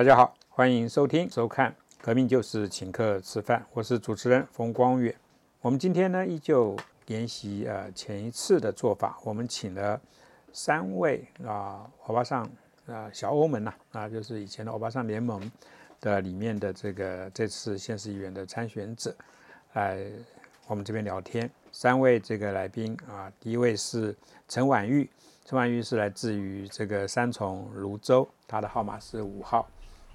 大家好，欢迎收听收看《革命就是请客吃饭》，我是主持人冯光远。我们今天呢，依旧沿袭呃前一次的做法，我们请了三位啊欧巴桑啊小欧们呐啊，就是以前的欧巴桑联盟的里面的这个这次县市议员的参选者来我们这边聊天。三位这个来宾啊，第一位是陈婉玉，陈婉玉是来自于这个三重泸州，她的号码是五号。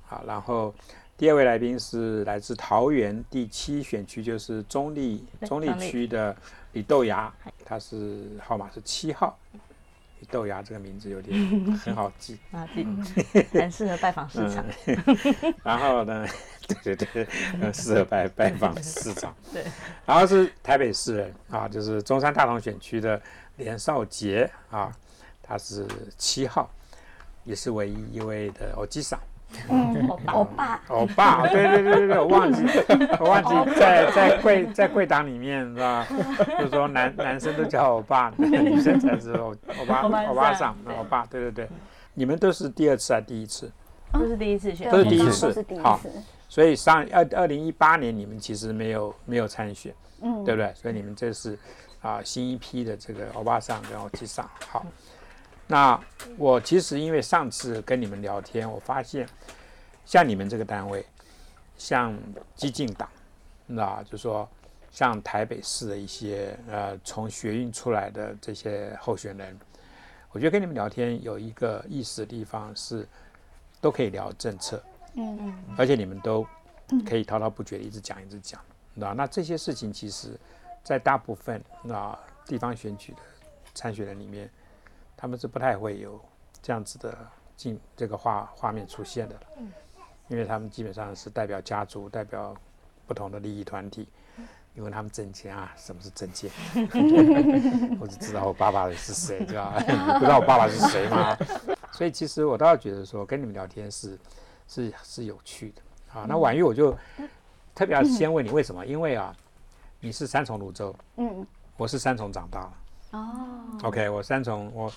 好，然后第二位来宾是来自桃园第七选区，就是中立中立区的李豆芽，他是号码是七号。李豆芽这个名字有点 很好记啊，记，很适合拜访市场。然后呢，对对对，很适合拜拜访市场。对，然后是台北市人啊，就是中山大同选区的连少杰啊，他是七号，也是唯一一位的欧基桑。嗯，欧巴，欧巴，对对对对对，我 忘记，我忘记在在贵在贵党里面是吧？就是说男男生都叫欧巴，女生才是欧欧巴欧巴桑，欧巴，对对对。你们都是第二次还是第一次？都是第一次选，都是第一次，是第一次。所以上二二零一八年你们其实没有没有参选，嗯，对不对？所以你们这是啊新一批的这个欧巴上跟欧基桑，好。那我其实因为上次跟你们聊天，我发现像你们这个单位，像激进党，那就说像台北市的一些呃从学运出来的这些候选人，我觉得跟你们聊天有一个意思的地方是都可以聊政策，嗯嗯，而且你们都可以滔滔不绝的一直讲一直讲，那那这些事情其实，在大部分那地方选举的参选人里面。他们是不太会有这样子的进这个画画面出现的了，因为他们基本上是代表家族，代表不同的利益团体。因为他们挣钱啊，什么是挣钱？我只知道我爸爸是谁，知道不知道我爸爸是谁吗？所以其实我倒觉得说跟你们聊天是是是有趣的。啊，那婉玉我就特别要先问你为什么？因为啊，你是三重泸州，嗯，我是三重长大了。哦，OK，我三重我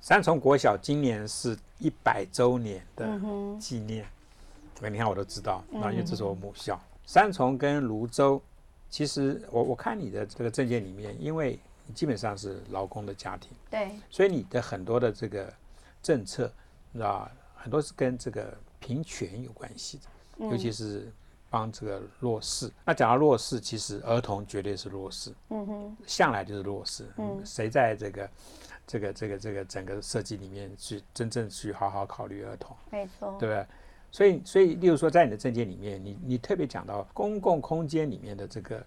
三重国小今年是一百周年的纪念，你看我都知道，那因为这是我母校。三重跟泸州，其实我我看你的这个证件里面，因为你基本上是劳工的家庭，对，所以你的很多的这个政策，知道很多是跟这个平权有关系的，尤其是。帮这个弱势，那讲到弱势，其实儿童绝对是弱势，嗯哼，向来就是弱势，嗯，谁在这个这个这个这个整个设计里面去真正去好好考虑儿童，没错，对不对？所以所以，例如说在你的证件里面，你你特别讲到公共空间里面的这个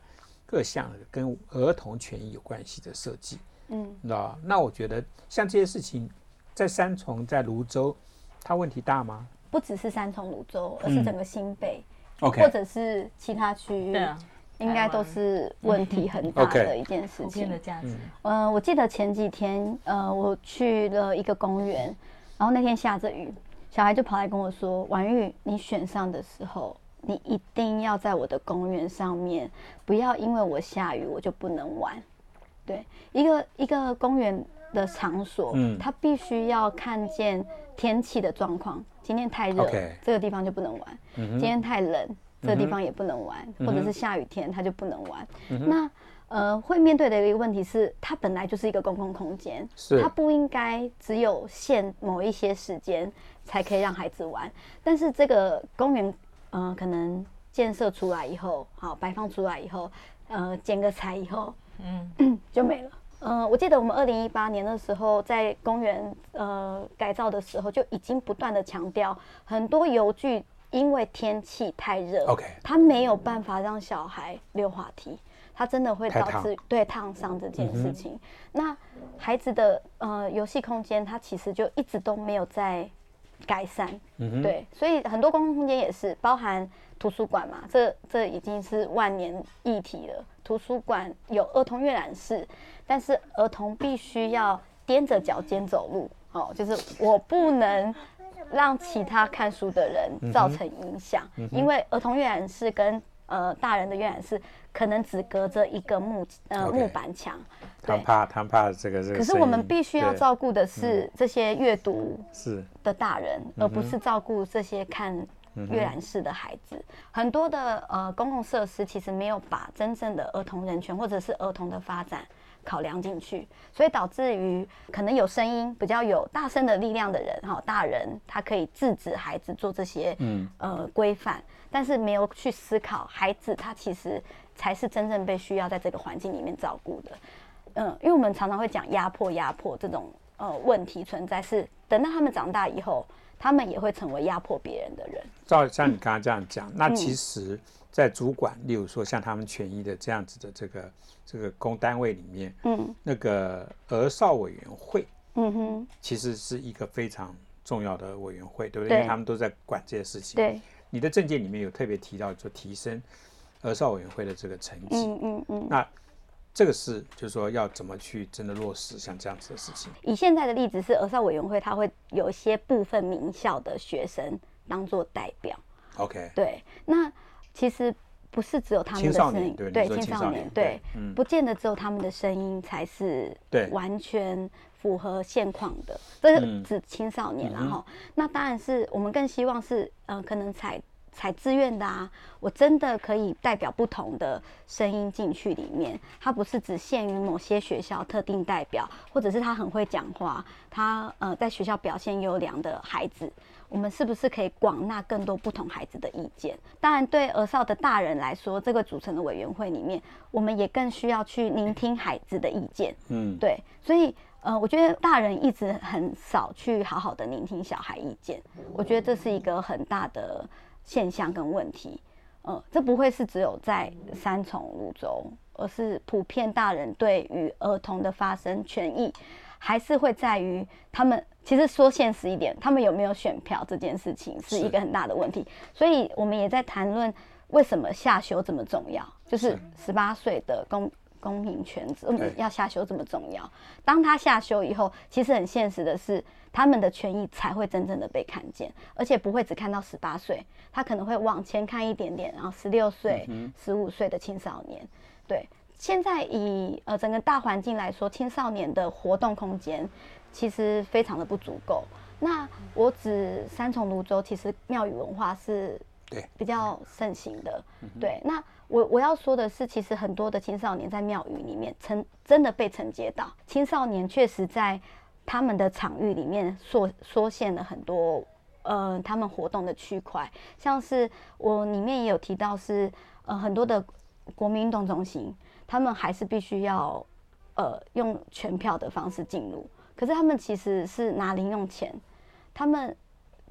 各项跟儿童权益有关系的设计，嗯，那那我觉得像这些事情，在三重在泸州，它问题大吗？不只是三重泸州，而是整个新北。或者是其他区域，应该都是问题很大的一件事情。的价值。嗯，我记得前几天，呃，我去了一个公园，然后那天下着雨，小孩就跑来跟我说：“婉玉，你选上的时候，你一定要在我的公园上面，不要因为我下雨我就不能玩。”对，一个一个公园的场所，嗯，他必须要看见天气的状况。今天太热，这个地方就不能玩。今天太冷，这个地方也不能玩，或者是下雨天，它就不能玩。那呃，会面对的一个问题是，它本来就是一个公共空间，它不应该只有限某一些时间才可以让孩子玩。但是这个公园，呃，可能建设出来以后，好摆放出来以后，呃，剪个彩以后，嗯，就没了。嗯，我记得我们二零一八年的时候，在公园呃改造的时候，就已经不断的强调，很多游具因为天气太热，OK，它没有办法让小孩溜滑梯，它真的会导致对烫伤这件事情。那孩子的呃游戏空间，它其实就一直都没有在改善，对，所以很多公共空间也是包含图书馆嘛，这这已经是万年议题了。图书馆有儿童阅览室。但是儿童必须要踮着脚尖走路，哦，就是我不能让其他看书的人造成影响，因为儿童阅览室跟呃大人的阅览室可能只隔着一个木呃木板墙，对。他怕他怕这个这个可是我们必须要照顾的是这些阅读是。的大人，而不是照顾这些看阅览室的孩子。很多的呃公共设施其实没有把真正的儿童人权或者是儿童的发展考量进去，所以导致于可能有声音比较有大声的力量的人哈，大人他可以制止孩子做这些嗯呃规范，但是没有去思考孩子他其实才是真正被需要在这个环境里面照顾的。嗯，因为我们常常会讲压迫、压迫这种呃问题存在，是等到他们长大以后，他们也会成为压迫别人的人。照像你刚刚这样讲，那嗯其实，在主管，例如说像他们权益的这样子的这个这个公单位里面，嗯那个儿少委员会嗯哼，其实是一个非常重要的委员会，对不对？因为对他们都在管这些事情。对，你的证件里面有特别提到，说提升儿少委员会的这个成绩。嗯嗯嗯。那这个是就是说要怎么去真的落实像这样子的事情。以现在的例子是儿少委员会，他会有一些部分名校的学生当做代表。OK，对，那其实不是只有他们的声音，对对青少年年，对不见得只有他们的声音才是对。完全符合现况的，这嗯。是指青少年然后、那当然是我们更希望是，嗯、可能采采自愿的啊，我真的可以代表不同的声音进去里面，它不是只限于某些学校特定代表，或者是他很会讲话，他呃在学校表现优良的孩子，我们是不是可以广纳更多不同孩子的意见？当然，对儿少的大人来说，这个组成的委员会里面，我们也更需要去聆听孩子的意见。嗯，对，所以呃，我觉得大人一直很少去好好的聆听小孩意见，我觉得这是一个很大的现象跟问题。呃，这不会是只有在三重泸州，而是普遍大人对于儿童的发声权益，还是会在于他们。其实说现实一点，他们有没有选票这件事情是一个很大的问题。所以我们也在谈论为什么下修这么重要，就是十八岁的公公民权这么要下修这么重要。当他下修以后，其实很现实的是，他们的权益才会真正的被看见，而且不会只看到十八岁，他可能会往前看一点点，然后十六岁、十五岁的青少年。对，现在以呃整个大环境来说，青少年的活动空间其实非常的不足够。那我指三重泸州，其实庙宇文化是对比较盛行的。对，那我我要说的是，其实很多的青少年在庙宇里面承真的被承接到，青少年确实在他们的场域里面缩缩限了很多。呃，他们活动的区块，像是我里面也有提到是，呃，很多的国民运动中心，他们还是必须要，呃，用全票的方式进入。可是他们其实是拿零用钱，他们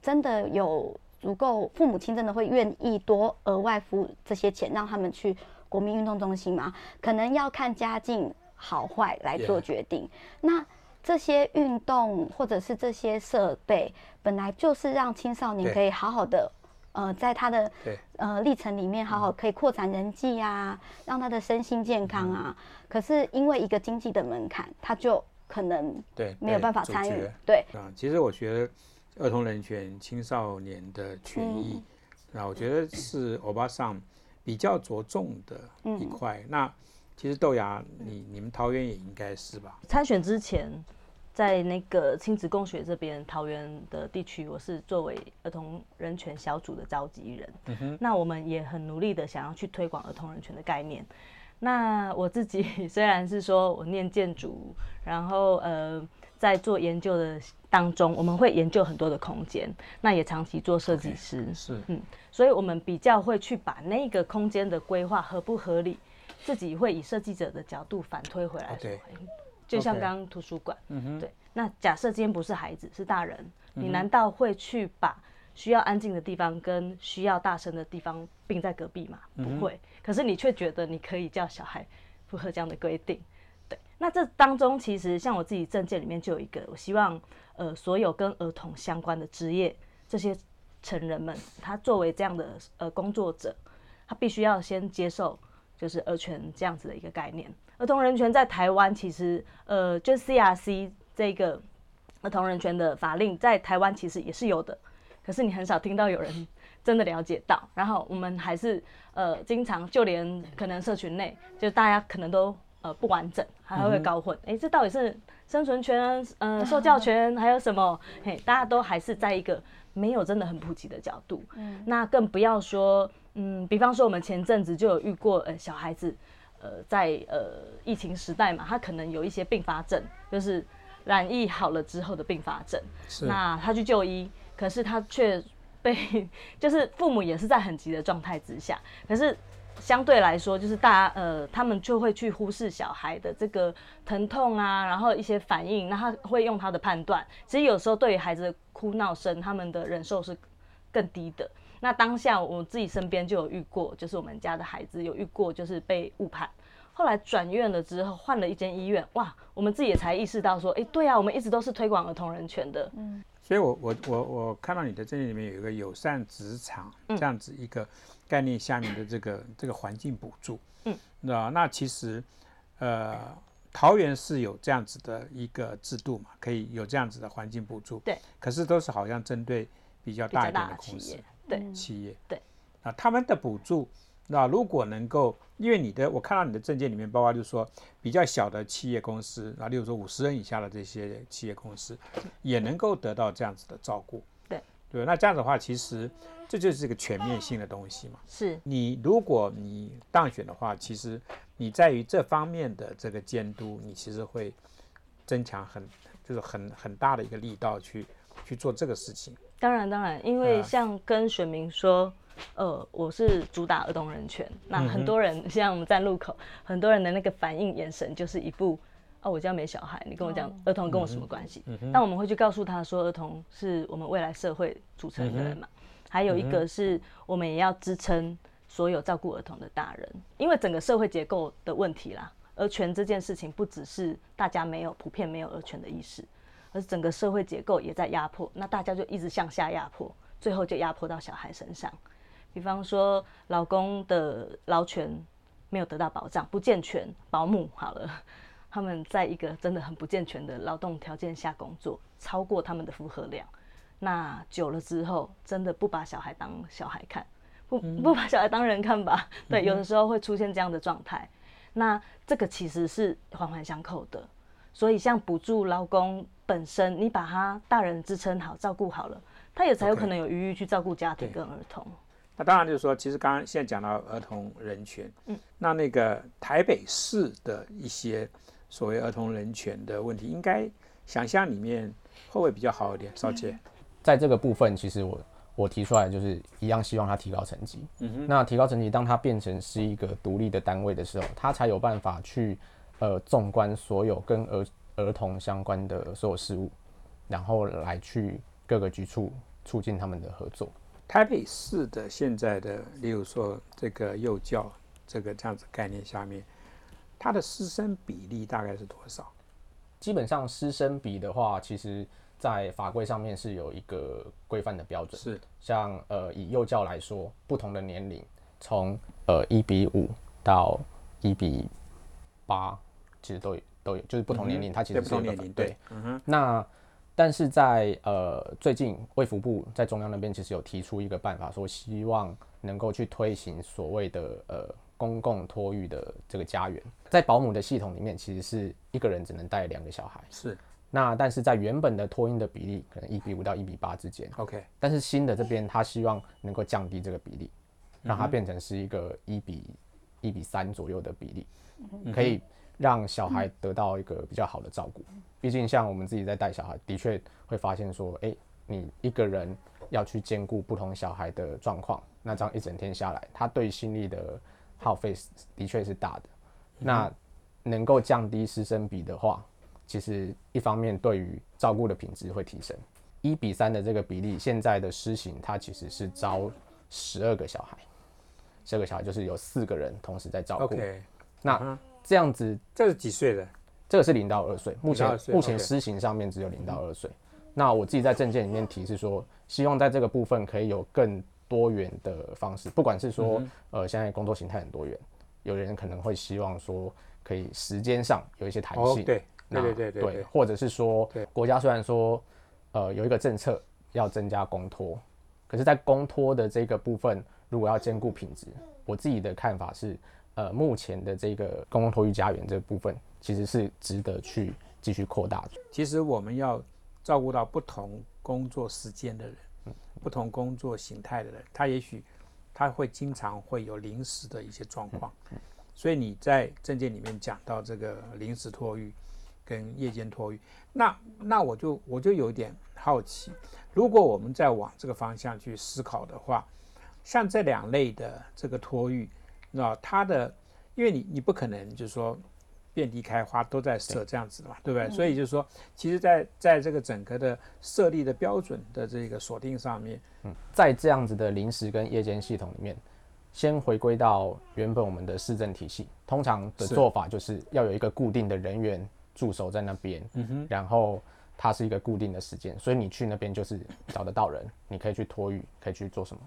真的有足够，父母亲真的会愿意多额外付这些钱让他们去国民运动中心吗？可能要看家境好坏来做决定。那这些运动或者是这些设备，本来就是让青少年可以好好的，呃，在他的呃历程里面好好可以扩展人际啊，让他的身心健康啊。可是因为一个经济的门槛，他就可能对，没有办法参与。对，啊，其实我觉得儿童人权、青少年的权益，那，我觉得是欧巴桑比较着重的一块。那其实豆芽，你你们桃园也应该是吧？参选之前，在那个亲子共学这边桃园的地区，我是作为儿童人权小组的召集人。那我们也很努力的想要去推广儿童人权的概念。那我自己 虽然是说我念建筑，然后呃在做研究的当中，我们会研究很多的空间，那也长期做设计师。是，嗯，所以我们比较会去把那个空间的规划合不合理，自己会以设计者的角度反推回来对诶就像刚刚图书馆，嗯哼，对，那假设今天不是孩子，是大人，你难道会去把需要安静的地方跟需要大声的地方并在隔壁吗？不会。可是你却觉得你可以叫小孩符合这样的规定，对。那这当中其实像我自己证件里面就有一个，我希望呃所有跟儿童相关的职业这些成人们，他作为这样的呃工作者，他必须要先接受就是儿权这样子的一个概念。儿童人权在台湾其实呃，就 CRC 这个儿童人权的法令在台湾其实也是有的，可是你很少听到有人 真的了解到，然后我们还是呃经常就连可能社群内，就大家可能都呃不完整，还会搞混，哎、这到底是生存权、呃受教权还有什么？嘿，大家都还是在一个没有真的很普及的角度，嗯那更不要说，嗯，比方说我们前阵子就有遇过，呃，小孩子，呃，在呃疫情时代嘛，他可能有一些并发症，就是染疫好了之后的并发症。是那他去就医，可是他却被，就是父母也是在很急的状态之下，可是相对来说，就是大家呃，他们就会去忽视小孩的这个疼痛啊，然后一些反应，那他会用他的判断。其实有时候对于孩子的哭闹声，他们的忍受是更低的。那当下我自己身边就有遇过，就是我们家的孩子有遇过，就是被误判。后来转院了之后，换了一间医院，哇，我们自己也才意识到说，哎、对啊，我们一直都是推广儿童人权的，嗯所以我我我我看到你的证件里面有一个友善职场嗯。这样子一个概念下面的这个这个环境补助，嗯，那那其实呃桃园是有这样子的一个制度嘛，可以有这样子的环境补助，对，可是都是好像针对比较大一点的企的公司业，对，企业，对，啊，他们的补助，那如果能够，因为你的我看到你的证件里面，包括就是说比较小的企业公司，啊，例如说五十人以下的这些企业公司，也能够得到这样子的照顾，对，对，那这样子的话，其实这就是一个全面性的东西嘛。是你如果你当选的话，其实你在于这方面的这个监督，你其实会增强很就是很很大的一个力道去去做这个事情。当然，当然，因为啊像跟选民说，呃，我是主打儿童人权，那很多人像我们站路口，很多人的那个反应眼神就是一副，哦，我家没小孩，你跟我讲儿童跟我什么关系？但我们会去告诉他说，儿童是我们未来社会组成的人嘛。还有一个是我们也要支撑所有照顾儿童的大人，因为整个社会结构的问题啦，儿权这件事情不只是大家没有普遍没有儿权的意识。而是整个社会结构也在压迫，那大家就一直向下压迫，最后就压迫到小孩身上。比方说，老公的劳权没有得到保障，不健全，保姆好了，他们在一个真的很不健全的劳动条件下工作，超过他们的负荷量，那久了之后，真的不把小孩当小孩看，不不把小孩当人看吧？对，有的时候会出现这样的状态。那这个其实是环环相扣的。所以，像补助劳工本身，你把他大人支撑好、照顾好了，他也才有可能有余裕去照顾家庭跟儿童。那当然就是说，其实刚刚现在讲到儿童人权，嗯，那那个台北市的一些所谓儿童人权的问题，应该想象里面会不会比较好一点？少姐，在这个部分，其实我我提出来就是一样，希望他提高成绩。嗯哼，那提高成绩，当他变成是一个独立的单位的时候，他才有办法去呃纵观所有跟儿儿童相关的所有事务，然后来去各个局处促进他们的合作。台北市的现在的，例如说这个幼教这个这样子概念下面，它的师生比例大概是多少？基本上师生比的话，其实在法规上面是有一个规范的标准。是。像呃以幼教来说，不同的年龄，从呃一比五到一比八，其实都有都有，就是不同年龄，它其实是有个分不同年龄，对，嗯哼，那但是在呃最近卫福部在中央那边其实有提出一个办法，说希望能够去推行所谓的呃公共托育的这个家园，在保姆的系统里面，其实是一个人只能带两个小孩。是。那但是在原本的托婴的比例可能一比五到一比八之间，OK，但是新的这边他希望能够降低这个比例，让它变成是一个一比一比三左右的比例，可以让小孩得到一个比较好的照顾。毕竟像我们自己在带小孩，的确会发现说，诶，你一个人要去兼顾不同小孩的状况，那这样一整天下来，他对心力的耗费的确是大的。那能够降低师生比的话，其实一方面对于照顾的品质会提升。一比三的这个比例，现在的施行它其实是招十二个小孩，十二个小孩就是有四个人同时在照顾。那这样子，这是几岁的？这个是零到二岁，目前目前施行上面只有零到二岁。那我自己在证件里面提示说，希望在这个部分可以有更多元的方式，不管是说、嗯呃现在工作形态很多元，有人可能会希望说可以时间上有一些弹性，，哦对，那对对对对对，或者是说对，国家虽然说呃有一个政策要增加公托，可可是，在公托的这个部分，如果要兼顾品质，我自己的看法是，呃，目前的这个公共托育家园这部分，其实是值得去继续扩大的。其实我们要照顾到不同工作时间的人，不同工作形态的人，他也许他会经常会有临时的一些状况，所以你在证件里面讲到这个临时托育跟夜间托育，那那我就我就有点好奇，如果我们再往这个方向去思考的话，像这两类的这个托育，那它的，因为你你不可能就是说遍地开花都在设这样子的嘛，对不对？所以就是说，其实在在这个整个的设立的标准的这个锁定上面，嗯在这样子的临时跟夜间系统里面，先回归到原本我们的市政体系，通常的做法就是要有一个固定的人员驻守在那边，嗯哼然后它是一个固定的时间，所以你去那边就是找得到人，你可以去托育，可以去做什么。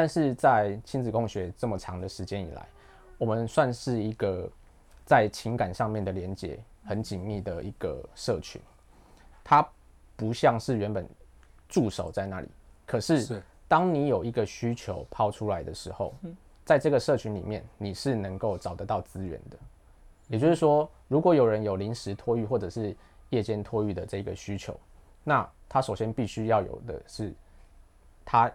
但是在亲子共学这么长的时间以来，我们算是一个在情感上面的连接很紧密的一个社群，它不像是原本驻守在那里，可是是当你有一个需求抛出来的时候，在这个社群里面，你是能够找得到资源的。也就是说，如果有人有临时托育或者是夜间托育的这个需求，那他首先必须要有的是，他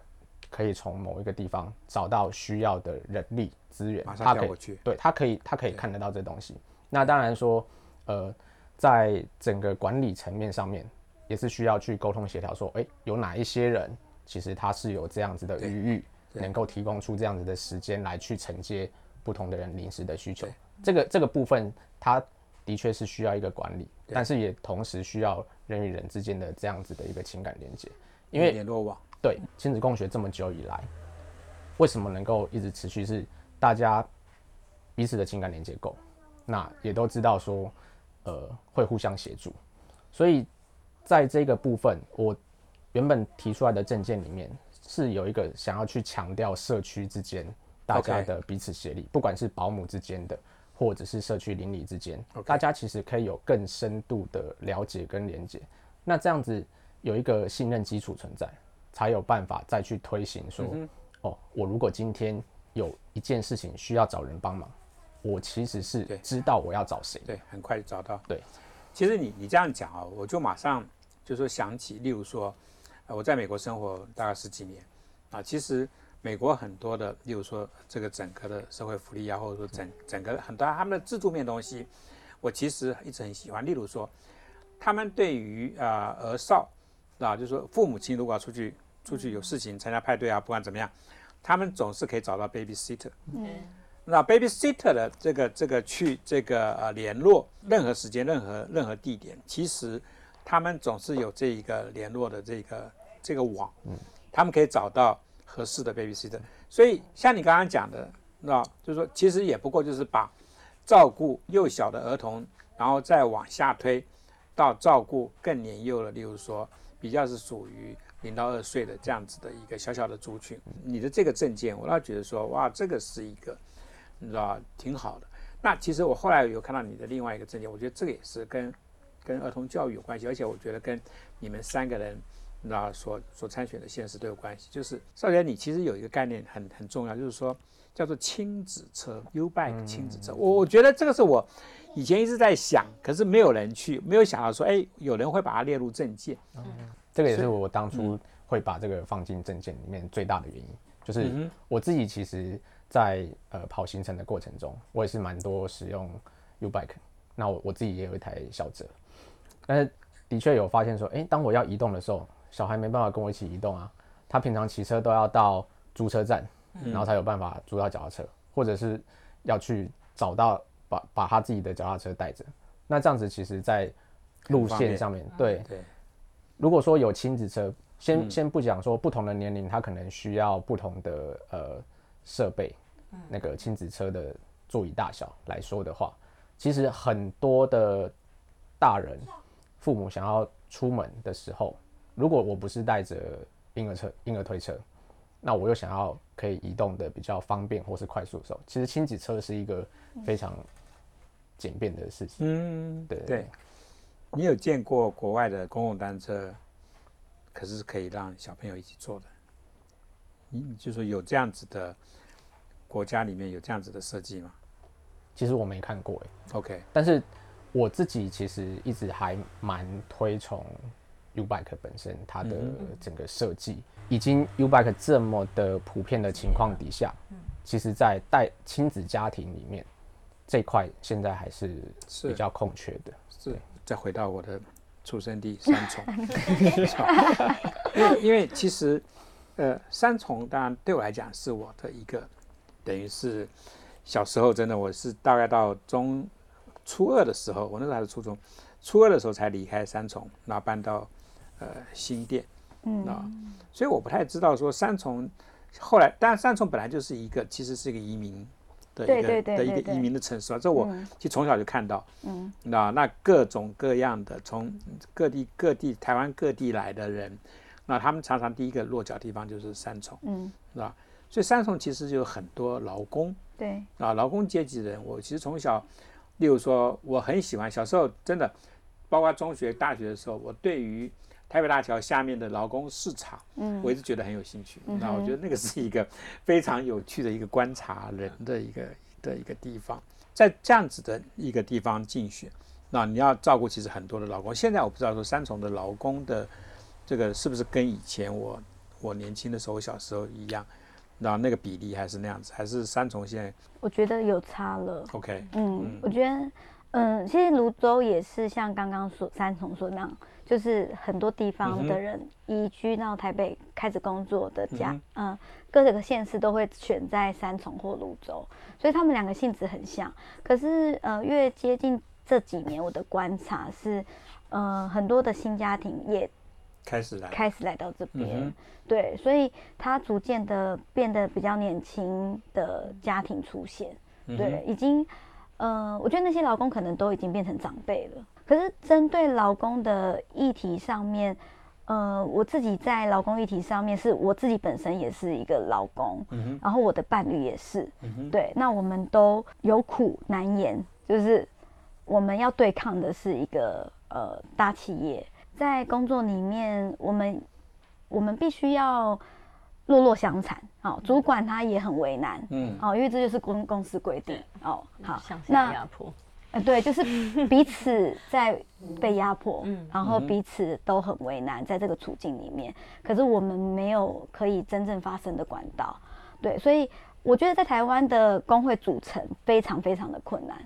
可以从某一个地方找到需要的人力资源，他可以去。对他可以他可以看得到这东西。那当然说，呃，在整个管理层面上面，也是需要去沟通协调，说，诶，有哪一些人其实他是有这样子的余裕，能够提供出这样子的时间来去承接不同的人临时的需求。这个这个部分，他的确是需要一个管理，但是也同时需要人与人之间的这样子的一个情感连接，因为联络网对亲子共学这么久以来，为什么能够一直持续？是大家彼此的情感连接够，那也都知道说，呃，会互相协助。所以在这个部分，我原本提出来的证件里面是有一个想要去强调社区之间大家的彼此协力不管是保姆之间的，或者是社区邻里之间大家其实可以有更深度的了解跟连接。那这样子有一个信任基础存在，才有办法再去推行说，哦，我如果今天有一件事情需要找人帮忙，我其实是知道我要找谁。对，很快就找到。对，其实你你这样讲啊，我就马上就说想起，例如说，呃我在美国生活大概十几年啊，其实美国很多的，例如说这个整个的社会福利啊，或者说整整个很多他们的制度面东西，我其实一直很喜欢。例如说，他们对于啊、儿少啊，就是说父母亲如果要出去出去有事情参加派对啊，不管怎么样，他们总是可以找到 babysitter。嗯那 babysitter 的这个这个去这个呃联络，任何时间、任何任何地点，其实他们总是有这一个联络的这个这个网，他们可以找到合适的 babysitter。所以像你刚刚讲的，那就是说，其实也不过就是把照顾幼小的儿童，然后再往下推到照顾更年幼的，例如说比较是属于零到二岁的这样子的一个小小的族群。你的这个证件，我倒觉得说，哇，这个是一个。你知道挺好的。那其实我后来有看到你的另外一个证件，我觉得这个也是跟跟儿童教育有关系，而且我觉得跟你们三个人你知道所所参选的县市都有关系。就是少杰，你其实有一个概念很很重要，就是说叫做亲子车 U bike 亲子车。我我觉得这个是我以前一直在想，可是没有人去，没有想到说，哎，有人会把它列入证件。这个也是我当初会把这个放进证件里面最大的原因，就是我自己其实在呃跑行程的过程中，我也是蛮多使用 U bike，那我我自己也有一台小车，但是的确有发现说，诶，当我要移动的时候，小孩没办法跟我一起移动啊，他平常骑车都要到租车站，然后才有办法租到脚踏车，或者是要去找到把把他自己的脚踏车带着，那这样子其实在路线上面对对，如果说有亲子车，先、先不讲说不同的年龄，他可能需要不同的呃设备，那个亲子车的座椅大小来说的话，其实很多的大人父母想要出门的时候，如果我不是带着婴儿车、婴儿推车，那我又想要可以移动的比较方便或是快速的时候，其实亲子车是一个非常简便的事情。嗯，对对。你有见过国外的公共单车，可是可以让小朋友一起坐的？你就说有这样子的国家里面有这样子的设计吗？其实我没看过哎，？OK，但是我自己其实一直还蛮推崇 U Bike 本身它的整个设计，已经 U Bike 这么的普遍的情况底下，其实在带亲子家庭里面这块现在还是是。比较空缺的。是再回到我的出生地 三重，因 为因为其实呃三重当然对我来讲是我的一个等于是小时候真的我是大概到中初二的时候，我那时候还是初中，初二的时候才离开三重，然后搬到呃新店，嗯。啊，所以我不太知道说三重后来，当然三重本来就是一个其实是一个移民的一个对对对的一个移民的城市啊，这我嗯其实从小就看到，嗯那那各种各样的从各地各地台湾各地来的人，那他们常常第一个落脚地方就是三重，嗯，是吧？所以三重其实就有很多劳工对，啊，劳工阶级的人。我其实从小，例如说，我很喜欢小时候真的，包括中学、大学的时候，我对于台北大桥下面的劳工市场，嗯我一直觉得很有兴趣。嗯那我觉得那个是一个非常有趣的一个观察人的一个的一个地方，在这样子的一个地方竞选，那你要照顾其实很多的劳工。现在我不知道说三重的劳工的这个是不是跟以前我我年轻的时候、我小时候一样，那那个比例还是那样子，还是三重现在我觉得有差了。OK？嗯，我觉得，嗯，其实泸州也是像刚刚说三重说那样，就是很多地方的人移居到台北开始工作的家，嗯各个县市都会选在三重或泸州，所以他们两个性质很像。可是，呃，越接近这几年，我的观察是，呃，很多的新家庭也开始来，开始来到这边，嗯对，所以它逐渐的变得比较年轻的家庭出现，嗯。对，已经，呃，我觉得那些老公可能都已经变成长辈了。可是针对劳工的议题上面，呃，我自己在劳工议题上面，是我自己本身也是一个劳工，嗯然后我的伴侣也是，嗯，对，那我们都有苦难言，就是我们要对抗的是一个呃大企业，在工作里面，我们我们必须要落落相残，哦，主管他也很为难，嗯。哦，因为这就是公公司规定，哦，好向，下那压迫，呃，对，就是彼此在被压迫，嗯然后彼此都很为难，在这个处境里面，可是我们没有可以真正发生的管道，对，所以我觉得在台湾的工会组成非常非常的困难，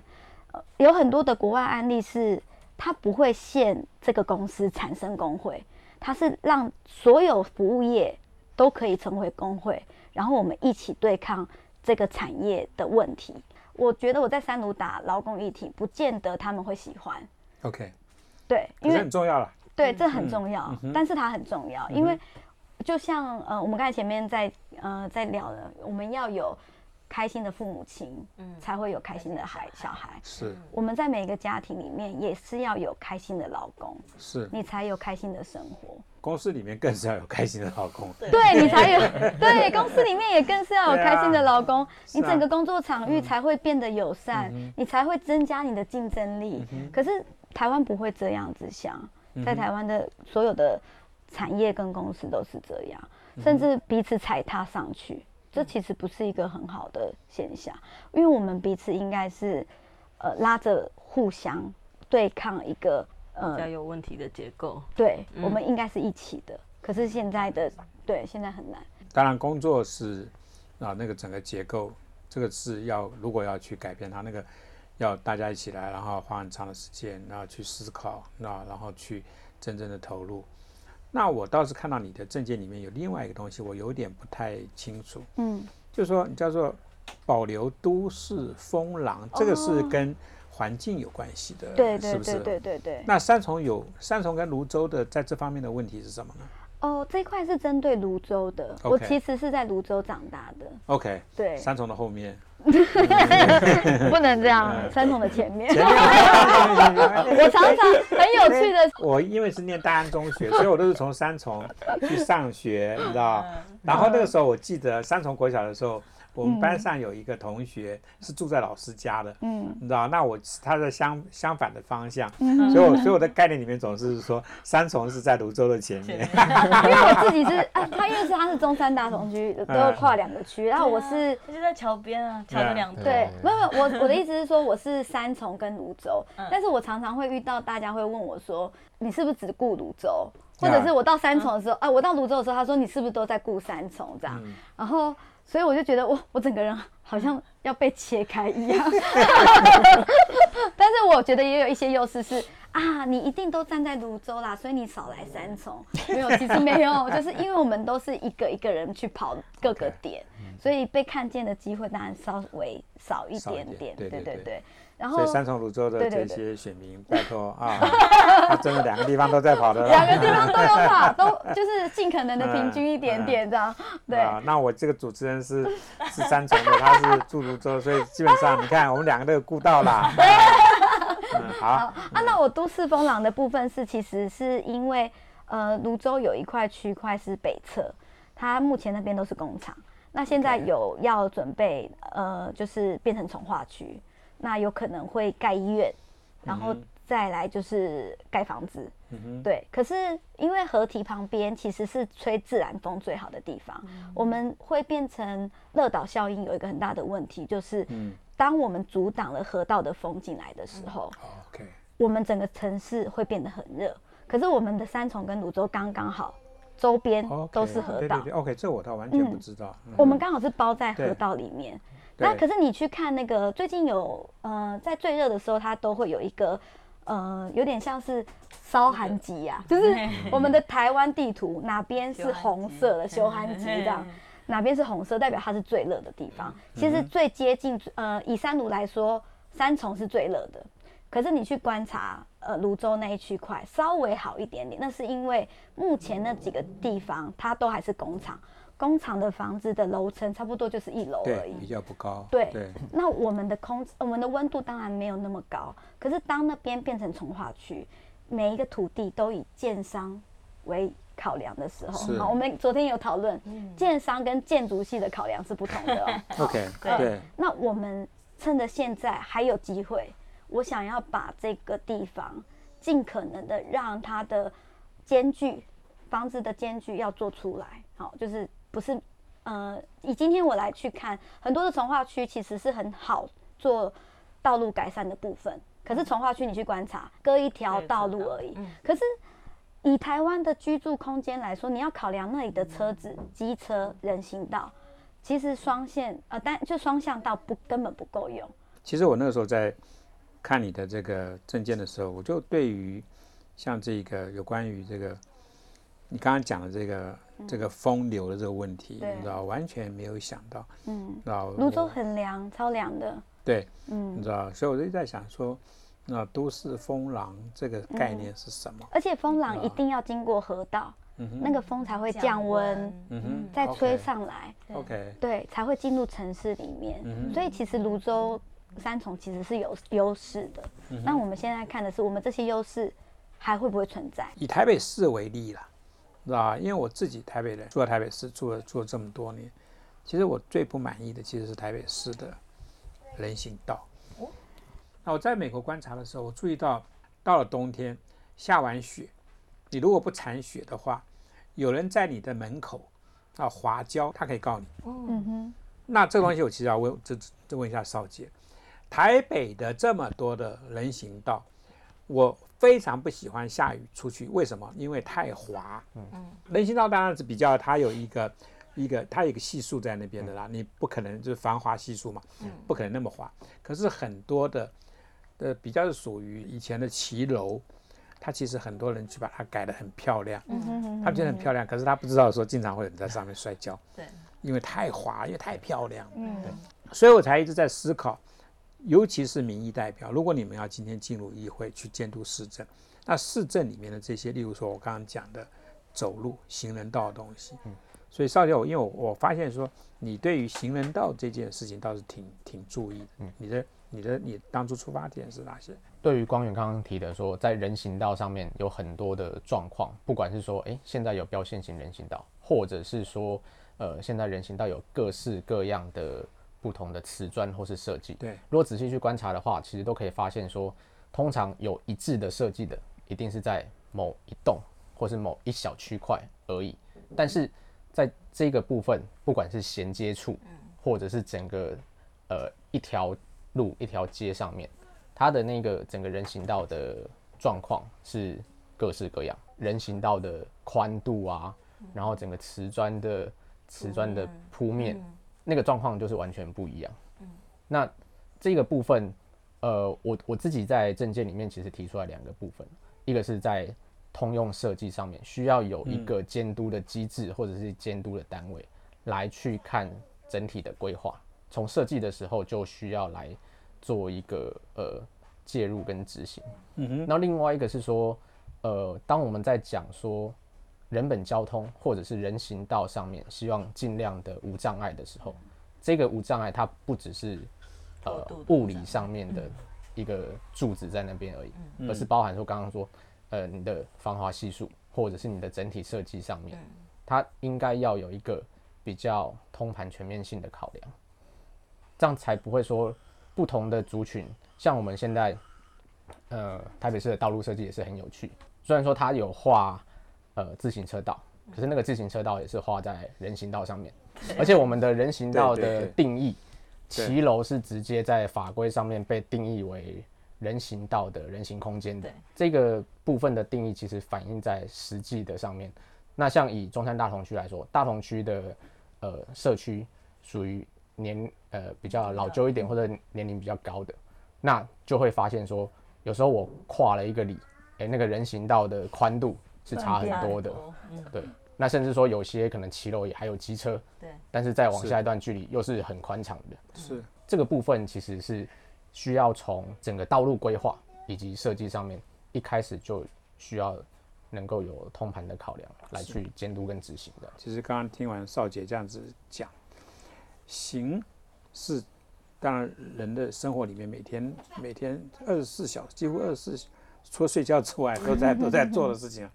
呃，有很多的国外案例是它不会限这个公司产生工会，它是让所有服务业都可以成为工会，然后我们一起对抗这个产业的问题。我觉得我在三卢打劳工议题，不见得他们会喜欢，，OK，对，因为很重要了，对这很重要，嗯但是它很重要，因为就像呃我们刚才前面在呃在聊的，我们要有开心的父母亲，嗯。才会有开心的孩小孩。是。我们在每个家庭里面也是要有开心的老公，是，你才有开心的生活。公司里面更是要有开心的老公，对。你才有 对公司里面也更是要有开心的老公，啊。你整个工作场域才会变得友善，你才会增加你的竞争力。可是台湾不会这样子想，在台湾的所有的产业跟公司都是这样，甚至彼此踩踏上去，这其实不是一个很好的现象，因为我们彼此应该是呃拉着互相对抗一个呃比较有问题的结构。对，嗯我们应该是一起的。可是现在的对，现在很难。当然工作是啊那个整个结构，这个是要如果要去改变它，那个要大家一起来，然后花很长的时间，然后去思考，那然后去真正的投入。那我倒是看到你的证件里面有另外一个东西，我有点不太清楚，嗯，就是说你叫做保留都市风廊，这个是跟环境有关系的，对对对？对对对。那三重有三重跟泸州的在这方面的问题是什么呢哦，这一块是针对泸州的。我其实是在泸州长大的，？OK，对，三重的后面，不能这样，嗯三重的前面。前面我常常很有趣的，我因为是念大安中学，所以我都是从三重去上学，你知道。然后那个时候我记得三重国小的时候，我们班上有一个同学是住在老师家的，嗯你知道，那我他在相相反的方向，嗯所以我所以我的概念里面总是说三重是在泸州的前面，因为我自己是啊，他因为是他是中山大同区，都要跨两个区，然后我是。他就在桥边啊，桥的两对对。，没有没有，我 我的意思是说，我是三重跟泸州，但是我常常会遇到大家会问我说，你是不是只顾泸州？或者是我到三重的时候，啊，我到泸州的时候，他说你是不是都在顾三重这样？然后，所以我就觉得我我整个人好像要被切开一样。但是我觉得也有一些优势是啊，你一定都站在泸州啦，所以你少来三重。没有，其实没有，就是因为我们都是一个一个人去跑各个点，所以被看见的机会当然稍微少一点点。点对对对对对。然后所以三重泸州的这些选民，拜托啊，他真的两个地方都在跑的，两个地方都有跑，都就是尽可能的平均一点点这样。对，啊，那我这个主持人是是三重的，他是住泸州，所以基本上你看我们两个都有顾到啦。嗯，好，啊，那我都市风廊的部分是，其实是因为呃，泸州有一块区块是北侧，它目前那边都是工厂，那现在有要准备呃，就是变成从化区，那有可能会盖医院，然后再来就是盖房子。嗯，对，可是因为河堤旁边其实是吹自然风最好的地方，我们会变成热岛效应，有一个很大的问题，就是嗯当我们阻挡了河道的风进来的时候，，OK，我们整个城市会变得很热。可是我们的三重跟泸州刚刚好，周边都是河道对对，对，OK，这我倒完全不知道。嗯我们刚好是包在河道里面。对那可是你去看那个最近有呃，在最热的时候，它都会有一个呃，有点像是烧寒极呀，就是 我们的台湾地图哪边是红色的 休寒极这样，哪边是红色，代表它是最热的地方。其实最接近呃，以三炉来说，三重是最热的。可是你去观察，呃，泸州那一区块稍微好一点点，那是因为目前那几个地方它都还是工厂，工厂的房子的楼层差不多就是一楼而已，比。较不高。对对，那我们的空，我们的温度当然没有那么高，可是当那边变成从化区，每一个土地都以建商为考量的时候，好，我们昨天有讨论，建商跟建筑系的考量是不同的哦。OK，对对，那我们趁着现在还有机会，我想要把这个地方尽可能的让它的间距，房子的间距要做出来。好，就是不是呃，以今天我来去看，很多的从化区其实是很好做道路改善的部分，可是从化区你去观察，隔一条道路而已。嗯可是以台湾的居住空间来说，你要考量那里的车子、机车、人行道，其实双线呃，单就双向道不根本不够用。其实我那个时候在看你的这个证件的时候，我就对于像这个有关于这个你刚刚讲的这个这个风流的这个问题，你知道完全没有想到，嗯，知道泸州很凉，超凉的。对，嗯你知道，所以我就在想说，那都市风廊这个概念是什么？而且风廊一定要经过河道，那个风才会降温，嗯哼，再吹上来，OK，对，才会进入城市里面。嗯所以其实泸州三重其实是有优势的。嗯那我们现在看的是我们这些优势还会不会存在？以台北市为例啦，知道吧？因为我自己台北人，住在台北市住了住了这么多年，其实我最不满意的其实是台北市的人行道。那我在美国观察的时候，我注意到，到了冬天下完雪，你如果不铲雪的话，有人在你的门口啊滑跤，他可以告你。嗯哼，那这个东西我其实要问，这这问一下少杰，台北的这么多的人行道，我非常不喜欢下雨出去，为什么？因为太滑。嗯，人行道当然是比较它有一个一个它有一个系数在那边的啦，你不可能就是防滑系数嘛，不可能那么滑。可是很多的呃比较是属于以前的骑楼，它其实很多人去把它改得很漂亮，嗯哼哼它觉得很漂亮，可是他不知道说经常会有人在上面摔跤。对，因为太滑，因为太漂亮，嗯，所以我才一直在思考，尤其是民意代表，如果你们要今天进入议会去监督市政，那市政里面的这些，例如说我刚刚讲的走路、行人道的东西，嗯所以少杰，我因为我我发现说，你对于行人道这件事情倒是挺挺注意的，嗯你的你的你当初出发点是哪些？对于光远刚刚提的说，在人行道上面有很多的状况，不管是说，诶现在有标线型人行道，或者是说，呃，现在人行道有各式各样的不同的瓷砖或是设计。对，如果仔细去观察的话，其实都可以发现说，通常有一致的设计的，一定是在某一栋或是某一小区块而已。但是在这个部分，不管是衔接处，或者是整个呃一条路一条街上面，它的那个整个人行道的状况是各式各样，人行道的宽度啊，然后整个瓷砖的瓷砖的铺面，那个状况就是完全不一样。那这个部分，呃，我我自己在证件里面其实提出来两个部分，一个是在通用设计上面需要有一个监督的机制或者是监督的单位来去看整体的规划，从设计的时候就需要来做一个呃介入跟执行。嗯哼。那另外一个是说，呃，当我们在讲说人本交通或者是人行道上面，希望尽量的无障碍的时候，这个无障碍它不只是呃物理上面的一个柱子在那边而已，而是包含说刚刚说呃你的防滑系数或者是你的整体设计上面，它应该要有一个比较通盘全面性的考量，这样才不会说不同的族群，像我们现在呃台北市的道路设计也是很有趣，虽然说它有画呃自行车道，可是那个自行车道也是画在人行道上面，而且我们的人行道的定义，骑楼是直接在法规上面被定义为人行道的人行空间的这个部分的定义，其实反映在实际的上面。那像以中山大同区来说，大同区的呃社区属于年呃比较老旧一点或者年龄比较高的，那就会发现说，有时候我跨了一个里，哎、那个人行道的宽度是差很多的，嗯，对。那甚至说有些可能骑楼也还有机车，对，但是再往下一段距离又是很宽敞的。是这个部分其实是需要从整个道路规划以及设计上面一开始就需要能够有通盘的考量来去监督跟执行的。其实刚刚听完少杰这样子讲，行是当然人的生活里面每天每天二十四小时，几乎二十四，除了睡觉之外都在都在做的事情。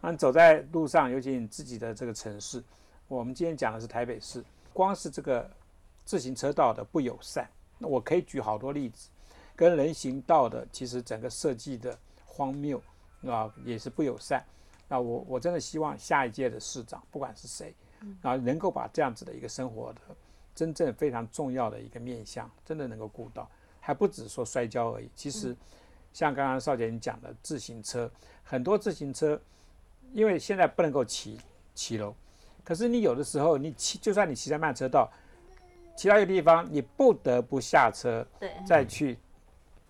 啊，走在路上，尤其你自己的这个城市，我们今天讲的是台北市，光是这个自行车道的不友善，那我可以举好多例子，跟人行道的其实整个设计的荒谬啊，也是不友善。那我我真的希望下一届的市长，不管是谁，啊，能够把这样子的一个生活的真正非常重要的一个面向，真的能够顾到，还不止说摔跤而已。其实像刚刚少姐你讲的自行车，很多自行车，因为现在不能够骑骑楼，可是你有的时候你骑，就算你骑在慢车道，骑到一个地方，你不得不下车，对，再去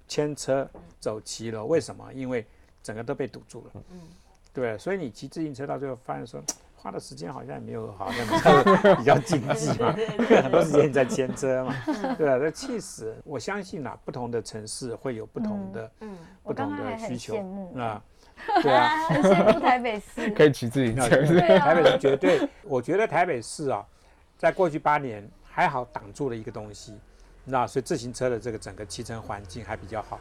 牵车走骑楼，为什么？因为整个都被堵住了。嗯对，所以你骑自行车到最后发现说，花的时间好像也没有好像比较经济嘛，因为很多时间你在牵车嘛，对啊，那气死！我相信啊，不同的城市会有不同的、嗯，不同的需求啊，对啊，很羡慕台北市。可以骑自行车，台北市绝对，我觉得台北市啊，在过去八年还好挡住了一个东西，那所以自行车的这个整个骑乘环境还比较好，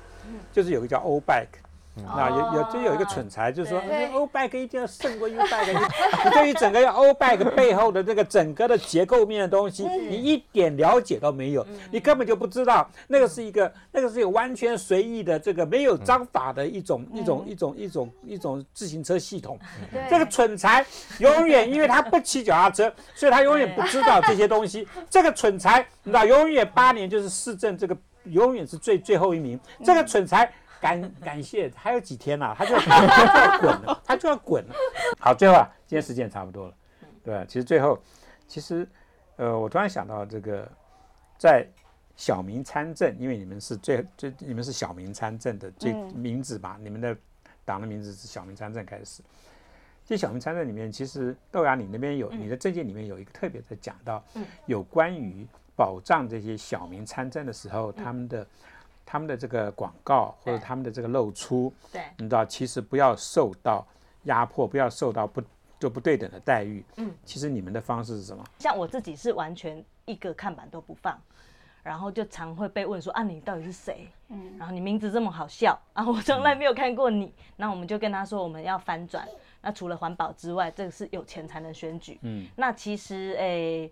就是有个叫 O Bike。那有有就有一个蠢材，就是说对 O bike 一定要胜过 U bike，你 你对于整个 O bike 背后的这个整个的结构面的东西，你一点了解都没有，你根本就不知道那个是一个那个是一个完全随意的这个没有章法的一种一种一种一种一种自行车系统。这个蠢材永远因为他不骑脚踏车，所以他永远不知道这些东西。这个蠢材，你知道，永远八年就是市政这个永远是最最后一名。这个蠢材。感感谢，还有几天呐、他就他就要滚了，他就要滚了。好，最后啊，今天时间也差不多了，对，其实最后，其实，呃，我突然想到这个，在小民参政，因为你们是最最你们是小民参政的最名字嘛，你们的党的名字是小民参政开始。这小民参政里面，其实豆芽你那边有、你的政见里面有一个特别的讲到，有关于保障这些小民参政的时候，他们的他们的这个广告或者他们的这个露出，对，你知道，其实不要受到压迫，不要受到不就不对等的待遇。嗯，其实你们的方式是什么？像我自己是完全一个看板都不放，然后就常会被问说啊，你到底是谁？嗯，然后你名字这么好笑啊，我从来没有看过你。那我们就跟他说，我们要翻转。那除了环保之外，这个是有钱才能选举。嗯，那其实诶，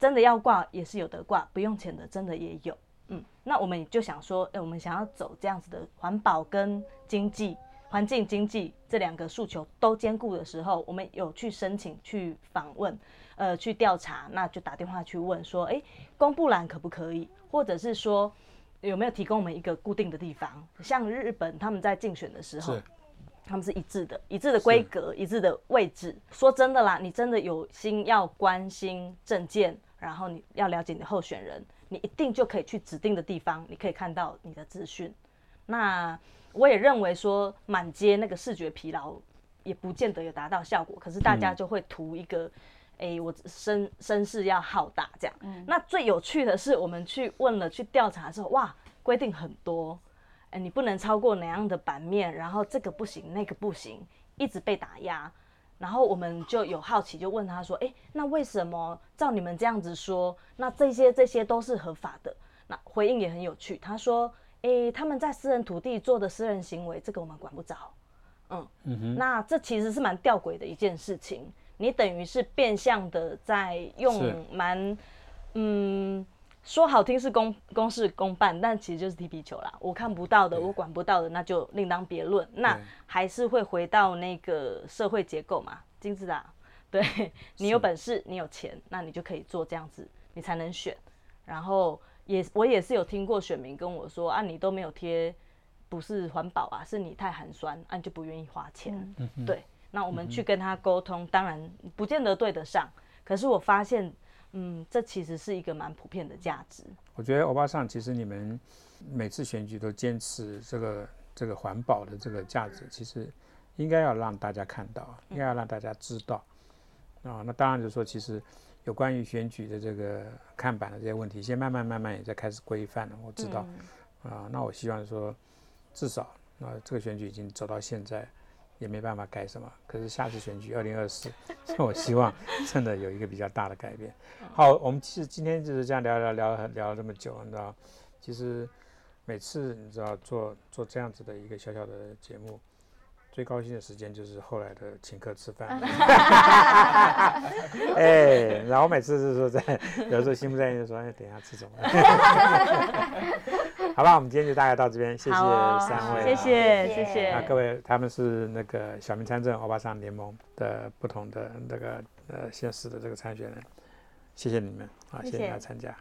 真的要挂也是有得挂，不用钱的真的也有。嗯，那我们就想说，哎，我们想要走这样子的环保跟经济、环境经济这两个诉求都兼顾的时候，我们有去申请去访问，呃，去调查，那就打电话去问说，哎，公布栏可不可以，或者是说有没有提供我们一个固定的地方？像日本他们在竞选的时候，他们是一致的，一致的规格，一致的位置。说真的啦，你真的有心要关心政见，然后你要了解你的候选人。你一定就可以去指定的地方，你可以看到你的资讯。那我也认为说，满街那个视觉疲劳也不见得有达到效果。可是大家就会图一个，哎，我声声势要浩大这样。那最有趣的是，我们去问了去调查之后，哇，规定很多，哎，你不能超过哪样的版面，然后这个不行，那个不行，一直被打压。然后我们就有好奇，就问他说：“哎，那为什么照你们这样子说，那这些这些都是合法的？”那回应也很有趣，他说：“哎，他们在私人土地做的私人行为，这个我们管不着。”嗯嗯哼，那这其实是蛮吊诡的一件事情，你等于是变相的在用蛮嗯。说好听是公公事公办，但其实就是踢皮球啦。我看不到的，我管不到的，那就另当别论。那还是会回到那个社会结构嘛，金字塔。对你有本事，你有钱，那你就可以做这样子，你才能选。然后也我也是有听过选民跟我说啊，你都没有贴，不是环保啊，是你太寒酸，啊你就不愿意花钱。对，那我们去跟他沟通，当然不见得对得上。可是我发现。嗯，这其实是一个蛮普遍的价值。我觉得欧巴桑，其实你们每次选举都坚持这个这个环保的这个价值，其实应该要让大家看到，应该要让大家知道啊。那当然就是说，其实有关于选举的这个看板的这些问题，现在慢慢慢慢也在开始规范了。我知道啊，那我希望说，至少啊，这个选举已经走到现在。也没办法改什么，可是下次选举二零二四，所以我希望真的有一个比较大的改变。好，我们其实今天就是这样聊聊聊聊了这么久，你知道，其实每次你知道做做这样子的一个小小的节目，最高兴的时间就是后来的请客吃饭。哎，然后每次就是说在有时候心不在焉就说哎，等一下吃什么。好吧，我们今天就大概到这边，谢谢三位，谢谢谢谢。啊各位，他们是那个小民参政欧巴桑联盟的不同的那个呃现实的这个参选人，谢谢你们啊，谢谢大家参加。